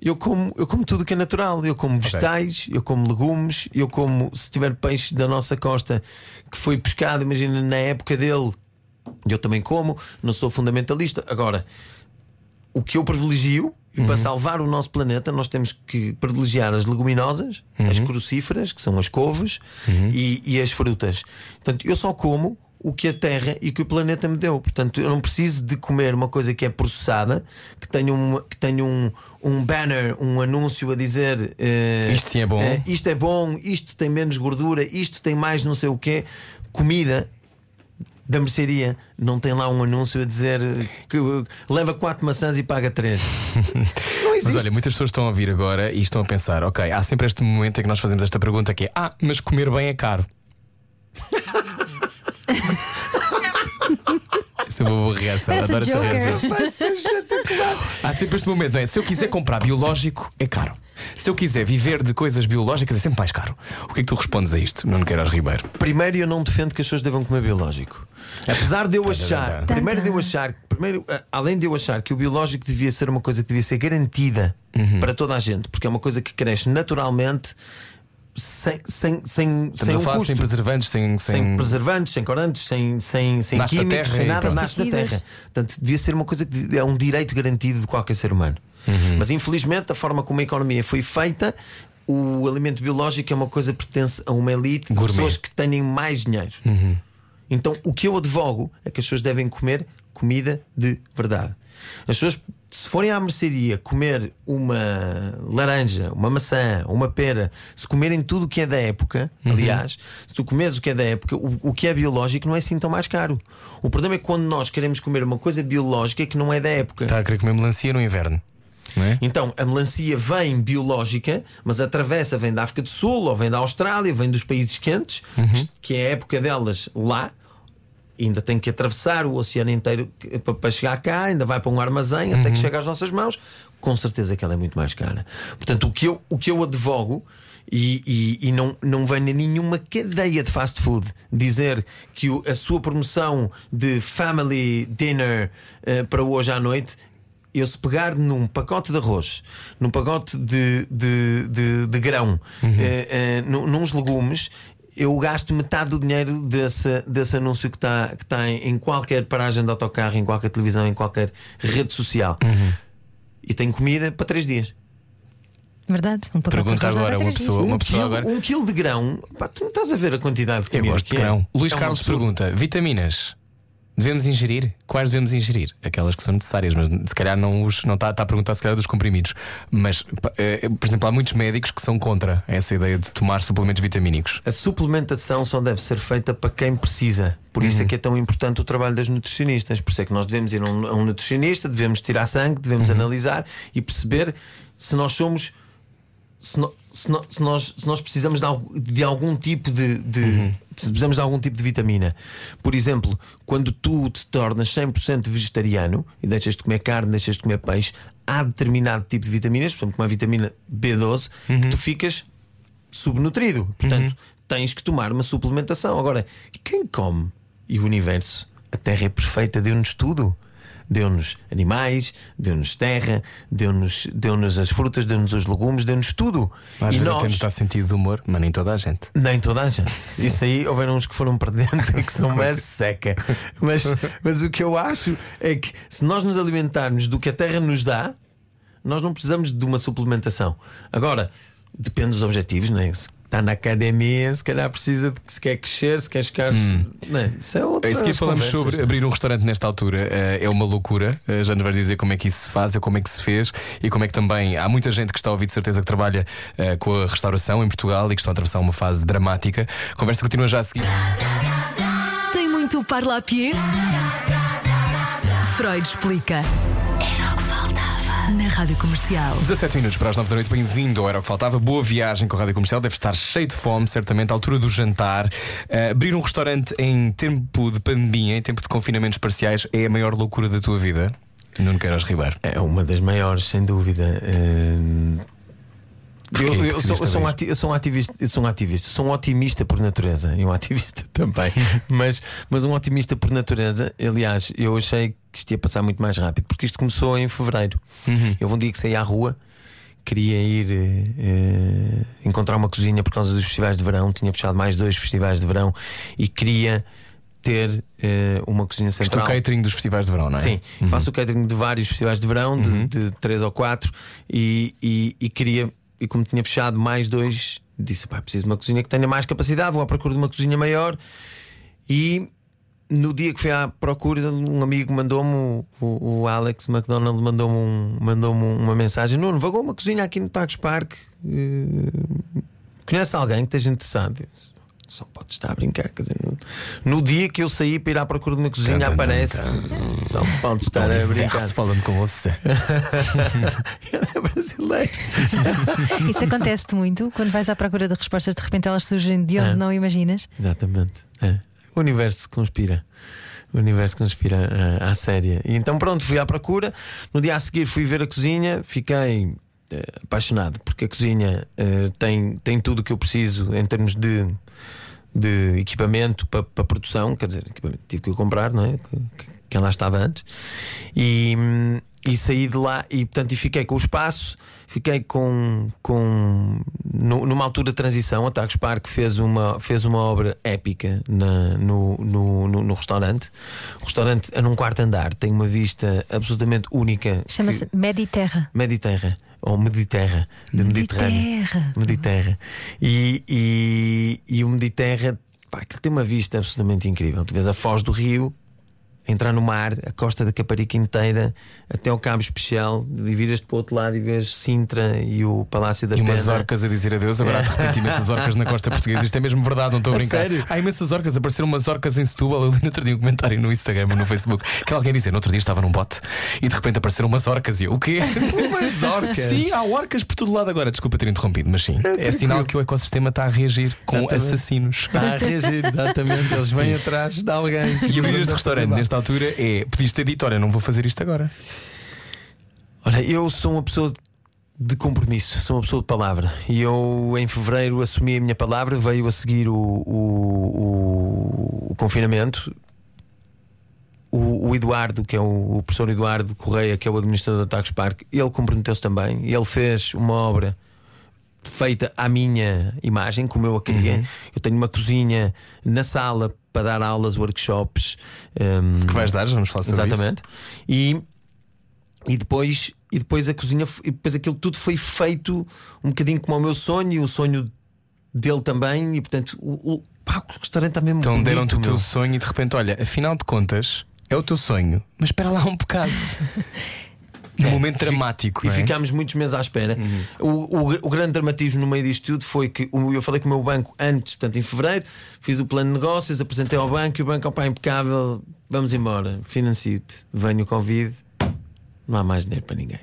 Eu como, eu como tudo que é natural. Eu como vegetais, eu como legumes, eu como, se tiver peixe da nossa costa que foi pescado, imagina na época dele, eu também como, não sou fundamentalista. Agora, o que eu privilegio, e para salvar o nosso planeta, nós temos que privilegiar as leguminosas, as crucíferas, que são as couves, e, e as frutas. Portanto, eu só como o que a Terra e que o planeta me deu. Portanto, eu não preciso de comer uma coisa que é processada, que tenha um, que tenha um, um banner, um anúncio a dizer eh, Isto sim é bom. eh, isto é bom, isto tem menos gordura, isto tem mais não sei o quê. Comida da mercearia não tem lá um anúncio a dizer que uh, leva quatro maçãs e paga três. Mas olha, muitas pessoas estão a ouvir agora e estão a pensar: ok, há sempre este momento em que nós fazemos esta pergunta que é: ah, mas comer bem é caro. Isso é uma boa reação, Parece adoro essa Joker. reação. Há sempre este momento, não é? Se eu quiser comprar biológico, é caro. Se eu quiser viver de coisas biológicas, é sempre mais caro. O que é que tu respondes a isto, Nuno Queiroz Ribeiro? Primeiro, eu não defendo que as pessoas devam comer biológico. Apesar de eu achar, primeiro de eu achar, primeiro, além de eu achar que o biológico devia ser uma coisa que devia ser garantida Uhum. para toda a gente, porque é uma coisa que cresce naturalmente sem, sem, sem, sem a um falar custo. sem preservantes, sem. sem, sem... preservantes, sem corantes, sem, sem, sem Nasce químicos, terra sem e nada, pronto. nasce da terra. Portanto, devia ser uma coisa que é um direito garantido de qualquer ser humano. Uhum. Mas infelizmente, a forma como a economia foi feita, o alimento biológico é uma coisa que pertence a uma elite de. Uhum. pessoas que têm mais dinheiro. Então, o que eu advogo é que as pessoas devem comer comida de verdade. As pessoas, se forem à mercearia comer uma laranja, uma maçã, uma pera, se comerem tudo o que é da época, aliás, se tu comeres o que é da época, o, o que é biológico não é assim tão mais caro. O problema é quando nós queremos comer uma coisa biológica que não é da época. Está a querer comer melancia no inverno, é? Então, a melancia vem biológica, mas atravessa, vem da África do Sul, ou vem da Austrália, vem dos países quentes, que é a época delas lá. Ainda tem que atravessar o oceano inteiro para chegar cá, ainda vai para um armazém até que chega às nossas mãos. Com certeza que ela é muito mais cara. Portanto, o que eu, o que eu advogo, e, e- e não, não venha nenhuma cadeia de fast food dizer que o- a sua promoção de family dinner eh, para hoje à noite eu se pegar num pacote de arroz, num pacote de, de, de, de grão, eh, eh, num- nos legumes, eu gasto metade do dinheiro desse, desse anúncio que está que tá em, em qualquer paragem de autocarro, em qualquer televisão, em qualquer rede social. E tenho comida para três dias. Verdade? Um Pergunta agora uma pessoa- uma um, pessoa quilo, agora- um quilo de grão, pá, tu não estás a ver a quantidade de Eu comida gosto que de é. grão. Luís É Carlos pergunta: vitaminas devemos ingerir? Quais devemos ingerir? Aquelas que são necessárias, mas se calhar não os não está, está a perguntar se calhar dos comprimidos. Mas, pa- eh, por exemplo, há muitos médicos que são contra essa ideia de tomar suplementos vitamínicos. A suplementação só deve ser feita para quem precisa. Por isso é que é tão importante o trabalho das nutricionistas. Por isso é que nós devemos ir a um, nutricionista, devemos tirar sangue, devemos analisar e perceber se nós somos. Se, no- se no- se nós, se nós precisamos de, de algum tipo de, de- se precisamos de algum tipo de vitamina. Por exemplo, quando tu te tornas 100% vegetariano e deixas de comer carne, deixas de comer peixe, há determinado tipo de vitaminas, por exemplo, como a vitamina B12, que tu ficas subnutrido. Portanto, tens que tomar uma suplementação. Agora, quem come e o universo, a Terra é perfeita, deu-nos tudo. Deu-nos animais, deu-nos terra, deu-nos deu as frutas, deu-nos os legumes, deu-nos tudo. Às e vezes nós, até nos dá sentido de humor, mas nem toda a gente. nem toda a gente. Isso aí houveram uns que foram perdendo e que são uma seca. Mas, mas o que eu acho é que se nós nos alimentarmos do que a terra nos dá, nós não precisamos de uma suplementação. Agora, depende dos objetivos, não é? Se está na academia, se calhar precisa de que se quer crescer, se quer chegar. Não é? Isso é outra É isso que falamos conversas, sobre abrir um restaurante nesta altura. eh, É uma loucura. Eh, Já nos vais dizer como é que isso se faz, como é que se fez e como é que também há muita gente que está a ouvir de certeza que trabalha eh, com a restauração em Portugal e que estão a atravessar uma fase dramática. A conversa continua já a seguir. Tem muito parlapier? Freud explica. Na Rádio Comercial. 17 minutos para as 9 da noite, bem-vindo ao Era o que Faltava. Boa viagem com a Rádio Comercial, deve estar cheio de fome, certamente, à altura do jantar. Eh, abrir um restaurante em tempo de pandemia, em tempo de confinamentos parciais, é a maior loucura da tua vida? Nuno Queiroz Ribeiro. É uma das maiores, sem dúvida. Hum, Eu, eu decidiste sou, eu, sou um abrir? ati- eu sou um ativista, eu sou um ativista, sou um otimista por natureza e um ativista também, mas, mas um otimista por natureza. Aliás, eu achei que isto ia passar muito mais rápido, porque isto começou em fevereiro. Eu um dia que saí à rua, queria ir eh, encontrar uma cozinha por causa dos festivais de verão, tinha fechado mais dois festivais de verão e queria ter eh, uma cozinha Isto é o central. catering dos festivais de verão, não é? Sim, faço o catering de vários festivais de verão, de, de três ou quatro, e, e, e queria, e como tinha fechado mais dois, disse: pá, preciso de uma cozinha que tenha mais capacidade, vou à procura de uma cozinha maior. E no dia que fui à procura, um amigo mandou-me, o, o- Alex McDonald mandou-me um, mandou uma mensagem: Nuno, vagou uma cozinha aqui no Tagus Park. eh, conhece alguém que esteja interessado? Só pode estar a brincar. Quer dizer, no, dia que eu saí para ir à procura de uma cozinha, aparece. Só pode estar a brincar. Falando com você. Ele é brasileiro. Isso acontece-te muito quando vais à procura de respostas, de repente elas surgem de onde É. não imaginas. Exatamente. É. O universo conspira. O universo conspira à, à séria. E então, pronto, fui à procura. No dia a seguir, fui ver a cozinha. Fiquei eh, apaixonado, porque a cozinha eh, tem, tem tudo o que eu preciso em termos de, de equipamento para, produção. Quer dizer, tive que comprar, não é? Que, que lá estava antes. E, hum, e saí de lá e, portanto, e fiquei com o espaço. Fiquei com, com no- numa altura de transição. A Tagus Park fez uma, fez uma obra épica na- no, no, no, no restaurante. O restaurante é num quarto andar, tem uma vista absolutamente única. Chama-se que- Mediterra. Mediterra ou Mediterra de Mediterrâneo. Mediterra. E, e, e o Mediterra, pá, aquilo tem uma vista absolutamente incrível. Tu vês a foz do rio, entrar no mar, a costa da Caparica inteira, até ao Cabo Especial, e viras-te para o outro lado e vês Sintra e o Palácio da E umas Pena. orcas a dizer adeus, agora de repente imensas orcas na costa portuguesa. Isto é mesmo verdade, não estou a brincar. sério? Há imensas orcas, apareceram umas orcas em Setúbal. Eu li no outro dia um comentário no Instagram ou no Facebook que alguém dizia: no outro dia estava num bote e de repente apareceram umas orcas. E eu, o quê? Umas orcas? Sim, há orcas por todo lado agora. Desculpa ter interrompido, mas sim. É, sinal que o ecossistema está a reagir com Exatamente. assassinos. Está a reagir, exatamente. Eles vêm atrás de alguém. E abrir este Eles altura é podias ter dito: olha, não vou fazer isto agora. Olha, eu sou uma pessoa de compromisso, sou uma pessoa de palavra. E eu, em fevereiro, assumi a minha palavra, veio a seguir o, o, o- o confinamento. O, Eduardo, que é o, professor Eduardo Correia, que é o administrador do Tacos Park, ele comprometeu-se também. Ele fez uma obra feita à minha imagem, como eu a queria. Eu tenho uma cozinha na sala para dar aulas, workshops. hum, Que vais dar, já vamos falar sobre Exatamente. E, e depois e depois a cozinha e depois aquilo tudo foi feito um bocadinho como o meu sonho e o sonho dele também e portanto o, o, pá, o restaurante está mesmo Então deram-te o teu sonho e de repente, olha, afinal de contas, é o teu sonho, mas espera lá um bocado. Um momento dramático. e é? ficámos muitos meses à espera. O, o, o grande dramatismo no meio disto tudo foi que o- eu falei com o meu banco antes, portanto, em fevereiro, fiz o plano de negócios, apresentei ao banco e o banco, opá, impecável, vamos embora, financio-te. Venho o Covid, não há mais dinheiro para ninguém.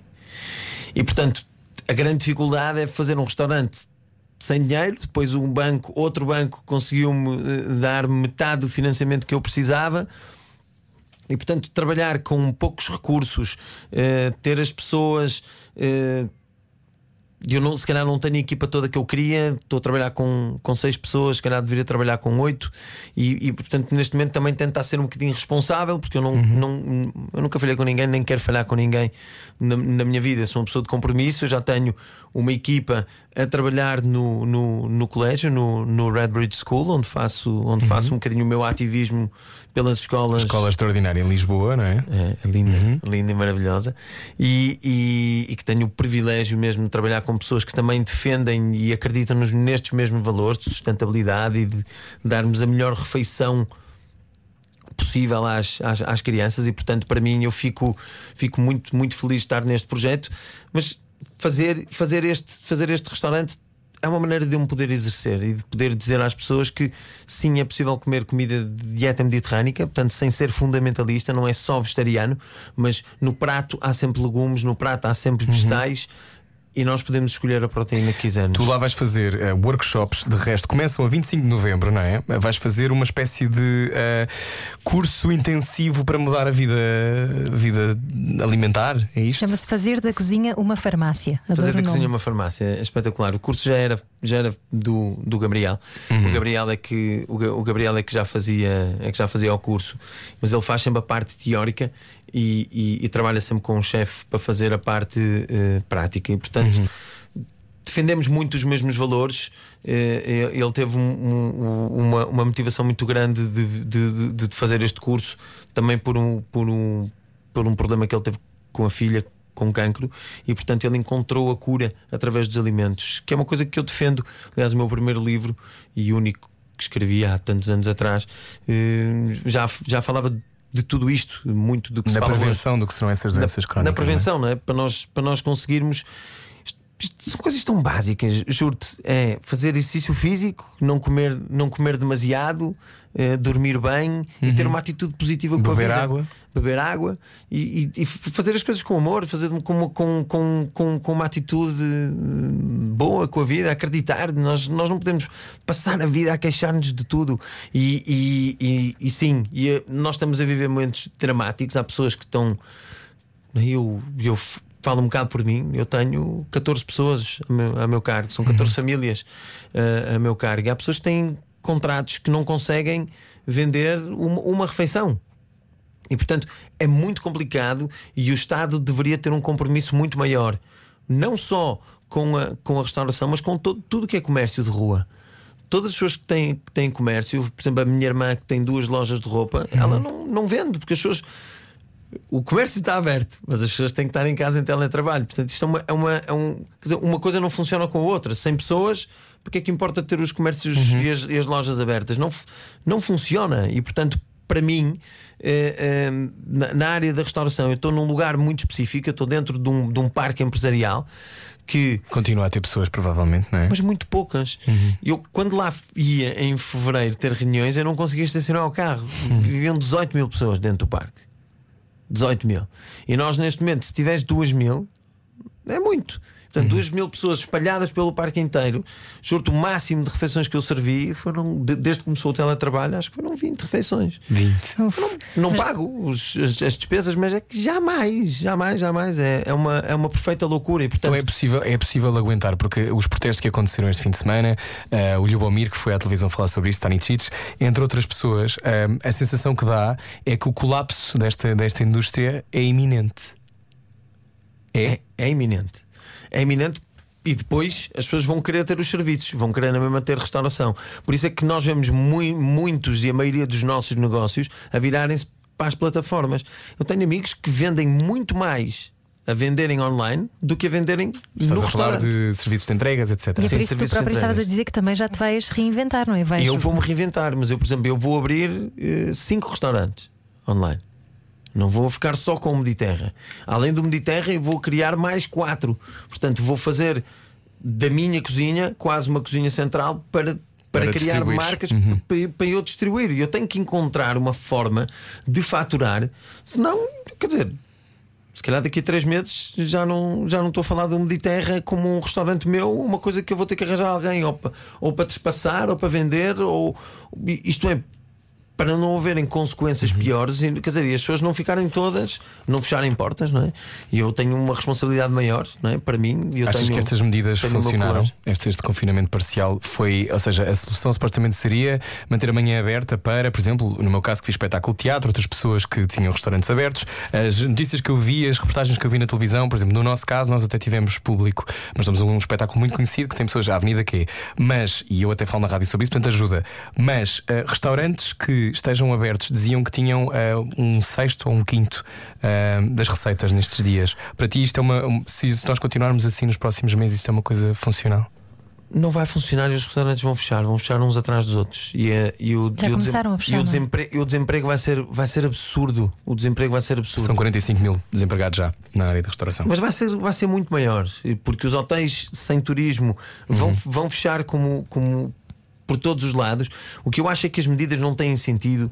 E portanto, a grande dificuldade é fazer um restaurante sem dinheiro. Depois, um banco, outro banco, conseguiu-me eh, dar metade do financiamento que eu precisava. E portanto, trabalhar com poucos recursos, eh, ter as pessoas. Eu não, se calhar não tenho a equipa toda que eu queria, estou a trabalhar com, com seis pessoas, se calhar deveria trabalhar com oito, e, e, portanto neste momento também tentar ser um bocadinho responsável, porque eu, não, não, eu nunca falhei com ninguém, nem quero falhar com ninguém na, na minha vida. Sou uma pessoa de compromisso, eu já tenho uma equipa a trabalhar no, no, no colégio, no, no Redbridge School, onde faço, onde faço um bocadinho o meu ativismo pelas escolas. Escola extraordinária em Lisboa, não é? É, linda, linda e maravilhosa. E, e- e que tenho o privilégio mesmo de trabalhar com pessoas que também defendem e acreditam nos, nestes mesmos valores de sustentabilidade e de darmos a melhor refeição possível às, às, às crianças. E portanto, para mim, eu fico, fico muito, muito feliz de estar neste projeto. Mas fazer, fazer, este, fazer este restaurante. É uma maneira de eu me poder exercer e de poder dizer às pessoas que sim, é possível comer comida de dieta mediterrânica, portanto, sem ser fundamentalista, não é só vegetariano, mas no prato há sempre legumes, no prato há sempre vegetais e nós podemos escolher a proteína que quisermos. Tu lá vais fazer eh, workshops, de resto, começam a 25 de novembro, não é? Vais fazer uma espécie de eh, curso intensivo para mudar a vida, vida alimentar, é isto? Chama-se Fazer da Cozinha uma Farmácia. Adoro Fazer da nome. cozinha uma farmácia é espetacular. O curso já era, já era do, do Gabriel. O Gabriel é que o, o Gabriel é que já fazia é que já fazia o curso, mas ele faz sempre a parte teórica e, e- e trabalha sempre com um chefe para fazer a parte eh, prática. E portanto defendemos muito os mesmos valores. Eh, Ele teve um- um- uma, uma motivação muito grande de, de- de- de fazer este curso, também por um, por, um, por um problema que ele teve com a filha. Com cancro, e portanto ele encontrou a cura através dos alimentos, que é uma coisa que eu defendo. Aliás, o meu primeiro livro e único que escrevi há tantos anos atrás eh, já, já falava de tudo isto, muito do que se Na fala hoje prevenção do que serão essas doenças na, crónicas. na prevenção, não é? Para, nós, para nós conseguirmos. São coisas tão básicas, juro-te. É fazer exercício físico, não comer, não comer demasiado, eh, dormir bem e ter uma atitude positiva com Uhum. Beber a vida. água. Beber água e, e- e fazer as coisas com amor, fazer com, com, com, com, com uma atitude eh, boa com a vida, acreditar. Nós, nós não podemos passar a vida a queixar-nos de tudo. E, e, e, e sim, e, eh, nós estamos a viver momentos dramáticos. Há pessoas que estão. Eu, eu falo um bocado por mim. Eu tenho 14 pessoas a meu, a meu cargo, são 14 famílias eh, a meu cargo. E há pessoas que têm contratos que não conseguem vender uma, uma refeição. E portanto é muito complicado e o Estado deveria ter um compromisso muito maior, não só com a, com a restauração, mas com todo, tudo que é comércio de rua. Todas as pessoas que têm, que têm comércio, por exemplo, a minha irmã que tem duas lojas de roupa, ela não, não vende, porque as pessoas. O comércio está aberto, mas as pessoas têm que estar em casa em teletrabalho. Portanto, isto é uma, é uma, é um, dizer, uma coisa não funciona com a outra. Sem pessoas, porque é que importa ter os comércios e, as, e as lojas abertas? Não, não funciona. E, portanto, para mim, eh, eh, na, área da restauração, eu estou num lugar muito específico, eu estou dentro de um, de um parque empresarial que Continua a ter pessoas, provavelmente, não é? mas muito poucas. Eu, quando lá ia em fevereiro ter reuniões, eu não conseguia estacionar o carro. Viviam 18 mil pessoas dentro do parque. 18 mil. E nós, neste momento, se tiveres 2 mil, é muito. Portanto, 2 mil pessoas espalhadas pelo parque inteiro. Juro-te, o máximo de refeições que eu servi foram, de- desde que começou o teletrabalho, acho que foram 20 refeições. 20. Não pago os- as, as despesas, mas é que jamais, jamais, jamais. É, é, uma, é uma perfeita loucura. E, portanto, Então é possível, é possível aguentar, porque os protestos que aconteceram este fim de semana, eh, o Lubomir, que foi à televisão falar sobre isso, Stanicic, entre outras pessoas, eh, a sensação que dá é que o colapso desta, desta indústria é iminente. É? É, é iminente. É iminente. E depois as pessoas vão querer ter os serviços, vão querer na mesma ter restauração. Por isso é que nós vemos mui- muitos e a maioria dos nossos negócios a virarem-se para as plataformas. Eu tenho amigos que vendem muito mais a venderem online do que a venderem Estás no a falar restaurante. de serviços de entregas, etc. E é Sim, por isso que tu próprio estavas a dizer que também já te vais reinventar, não é? Vais... Eu vou-me reinventar, mas eu, por exemplo, eu vou abrir eh, cinco restaurantes online. Não vou ficar só com o Mediterra. Além do Mediterra, eu vou criar mais quatro. Portanto, vou fazer da minha cozinha quase uma cozinha central para. Para, Para criar marcas para, para eu distribuir. E eu tenho que encontrar uma forma de faturar, senão, quer dizer, se calhar daqui a três meses já não, já não estou a falar do Mediterra como um restaurante meu, uma coisa que eu vou ter que arranjar alguém ou, ou para despassar ou para vender, ou isto é. Para não haverem consequências Uhum. piores, e, quer dizer, e as pessoas não ficarem todas, não fecharem portas, não é? E eu tenho uma responsabilidade maior, não é? Para mim, eu Achas tenho, que estas medidas funcionaram? Este, este confinamento parcial foi, ou seja, a solução supostamente seria manter a manhã aberta para, por exemplo, no meu caso que fiz espetáculo de teatro, outras pessoas que tinham restaurantes abertos, as notícias que eu vi, as reportagens que eu vi na televisão, por exemplo, no nosso caso, nós até tivemos público, nós temos um espetáculo muito conhecido que tem pessoas à Avenida Q, mas, e eu até falo na rádio sobre isso, portanto ajuda, mas eh, restaurantes que estejam abertos diziam que tinham eh, um sexto ou um quinto eh, das receitas nestes dias. Para ti, isto é uma. um- se nós continuarmos assim nos próximos meses, isto é uma coisa funcional? Não vai funcionar e os restaurantes vão fechar, vão fechar uns atrás dos outros. E, eh, e o, Já e o começaram a fechar, E o é? desemprego, e o desemprego vai, ser, vai ser absurdo. O desemprego vai ser absurdo. São 45 mil desempregados já na área de restauração. Mas vai ser, vai ser muito maior, porque os hotéis sem turismo vão, Uhum. vão fechar como, como por todos os lados. O que eu acho é que as medidas não têm sentido.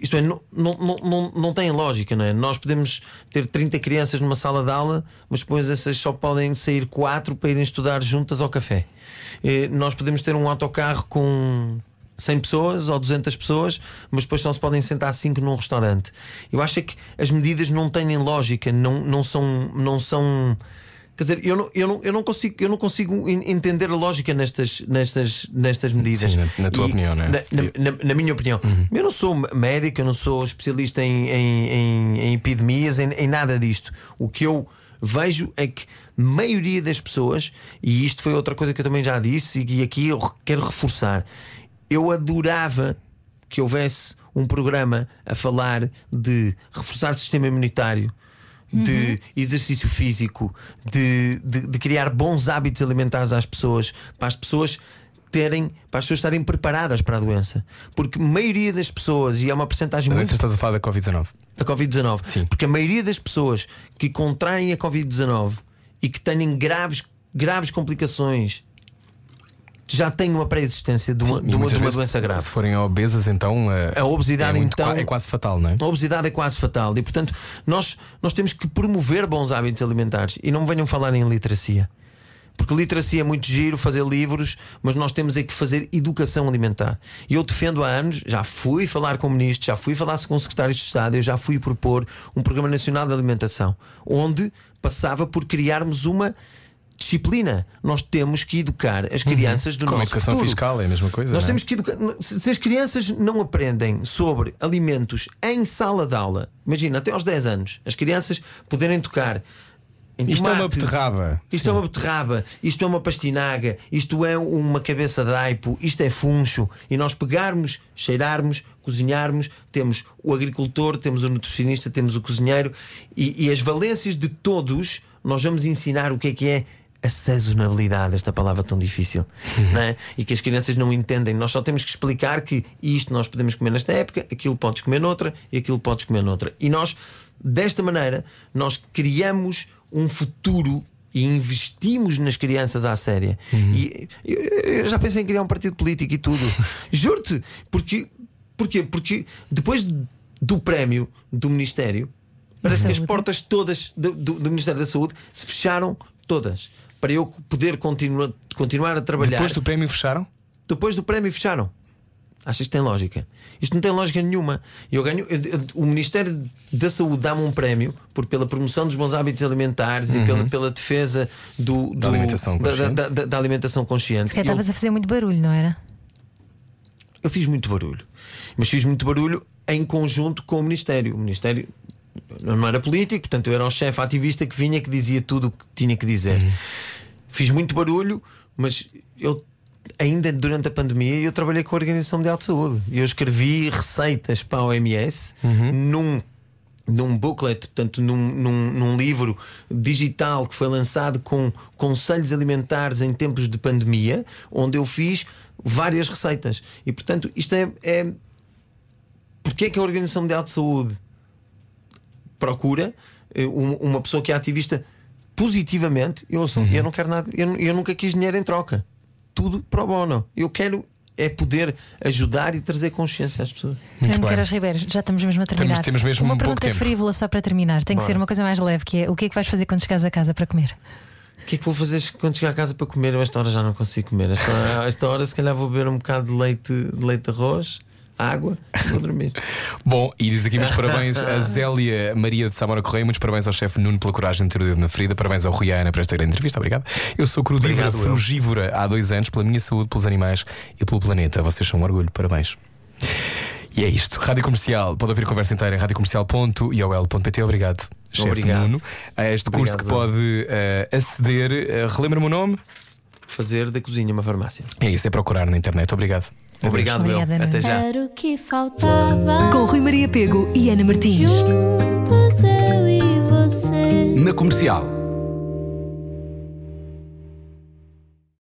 Isto é, não, não, não, não, tem lógica, não é? Nós podemos ter 30 crianças numa sala de aula, mas depois essas só podem sair quatro para irem estudar juntas ao café. Eh, nós podemos ter um autocarro com 100 pessoas ou 200 pessoas, mas depois só se podem sentar 5 num restaurante. Eu acho é que as medidas não têm lógica, não, não são. Não são Quer dizer, eu não, eu não, eu não consigo, eu não consigo en- entender a lógica nestas, nestas, nestas medidas. Sim, na- na tua E- opinião, não é? na, na- na- na minha opinião. Eu não sou médico, eu não sou especialista em, em, em- em epidemias, em, em nada disto. O que eu vejo é que a maioria das pessoas, e isto foi outra coisa que eu também já disse, e aqui eu quero reforçar, eu adorava que houvesse um programa a falar de reforçar o sistema imunitário. De exercício físico, de, de, de criar bons hábitos alimentares às pessoas, para as pessoas terem, para as pessoas estarem preparadas para a doença. Porque a maioria das pessoas, e é uma porcentagem muito se estás a falar da Covid-19. da Covid-19. Sim. Porque a maioria das pessoas que contraem a Covid-19 e que têm graves graves complicações já têm uma pré-existência de uma, E de uma, de uma doença grave. Se forem obesas, então a, A obesidade, é muito então- é quase fatal, não é? A obesidade é quase fatal e, portanto, nós, nós temos que promover bons hábitos alimentares e não me venham falar em literacia. Porque literacia é muito giro, fazer livros, mas nós temos é que fazer educação alimentar. E eu defendo há anos, já fui falar com ministros, já fui falar com secretários de Estado, eu já fui propor um Programa Nacional de Alimentação, onde passava por criarmos uma disciplina. Nós temos que educar as crianças do Com nosso educação futuro. fiscal é a mesma coisa. Nós é? temos que educar. Se as crianças não aprendem sobre alimentos em sala de aula, imagina, até aos 10 anos, as crianças poderem tocar. Em Isto é uma beterraba. Isto é uma beterraba, isto é uma pastinaga, isto é uma cabeça de aipo, isto é funcho. E nós pegarmos, cheirarmos, cozinharmos, temos o agricultor, temos o nutricionista, temos o cozinheiro e, e as valências de todos, nós vamos ensinar o que é que é a sazonabilidade, esta palavra tão difícil, não é? e que as crianças não entendem. Nós só temos que explicar que isto nós podemos comer nesta época, aquilo podes comer noutra e aquilo podes comer noutra. E nós, desta maneira, nós criamos um futuro e investimos nas crianças à séria. E eu, eu já pensei em criar um partido político e tudo. Juro-te, porque, porquê? Porque depois do prémio do Ministério, parece que as portas todas do, do- do Ministério da Saúde se fecharam todas. Para eu poder continuar, continuar a trabalhar. Depois do prémio fecharam? Depois do prémio fecharam. Achas que tem lógica? Isto não tem lógica nenhuma. Eu ganho, eu- eu- o Ministério da Saúde dá-me um prémio por, pela promoção dos bons hábitos alimentares e pela, pela defesa do, do- Uhum. alimentação da, da- da- da alimentação consciente. Se calhar estavas a fazer muito barulho, não era? eu fiz muito barulho. Mas fiz muito barulho em conjunto com o Ministério. O Ministério não era político, portanto eu era o chefe ativista que vinha que dizia tudo o que tinha que dizer. Fiz muito barulho, mas eu ainda durante a pandemia eu trabalhei com a Organização Mundial de Saúde. Eu escrevi receitas para a OMS num num booklet, portanto, num, num, num livro digital que foi lançado com conselhos alimentares em tempos de pandemia, onde eu fiz várias receitas. E, portanto, isto é. é... Porque é que a Organização Mundial de Saúde procura eh, um- uma pessoa que é ativista positivamente? Eu, ouçam, eu não quero nada, eu, eu nunca quis dinheiro em troca. Tudo pro bono. Eu quero é poder ajudar e trazer consciência às pessoas. Muito Fernando bem. Queiroz Ribeiro, já estamos mesmo a terminar. temos mesmo uma um pouco pergunta tempo. frívola só para terminar. Tem que Bora. ser uma coisa mais leve, que é o que é que vais fazer quando chegares a casa para comer? O que é que vou fazer quando chegar a casa para comer? Eu esta hora já não consigo comer. Esta hora, esta hora se calhar vou beber um bocado de leite, de leite de arroz, água vou dormir. Bom, e diz aqui muitos parabéns a Zélia Maria de Samora Correia, muitos parabéns ao chefe Nuno pela coragem de ter o dedo na ferida, parabéns ao Rui Ana por esta grande entrevista, obrigado. Eu sou crudívora Obrigado, eu. frugívora há dois anos, pela minha saúde, pelos animais e pelo planeta. Vocês são um orgulho, parabéns. E é isto. Rádio Comercial, pode ouvir a conversa inteira em radiocomercial.iol.pt. Obrigado, chefe Obrigado. Nuno. A este curso Obrigado, que pode eh, aceder. eh, Relembra-me o nome? Fazer da cozinha uma farmácia. É isso, é procurar na internet. Obrigado. Obrigado. Obrigada. Até já. Era o que faltava. Com Rui Maria Pego e Ana Martins. Juntos eu e você. Na comercial.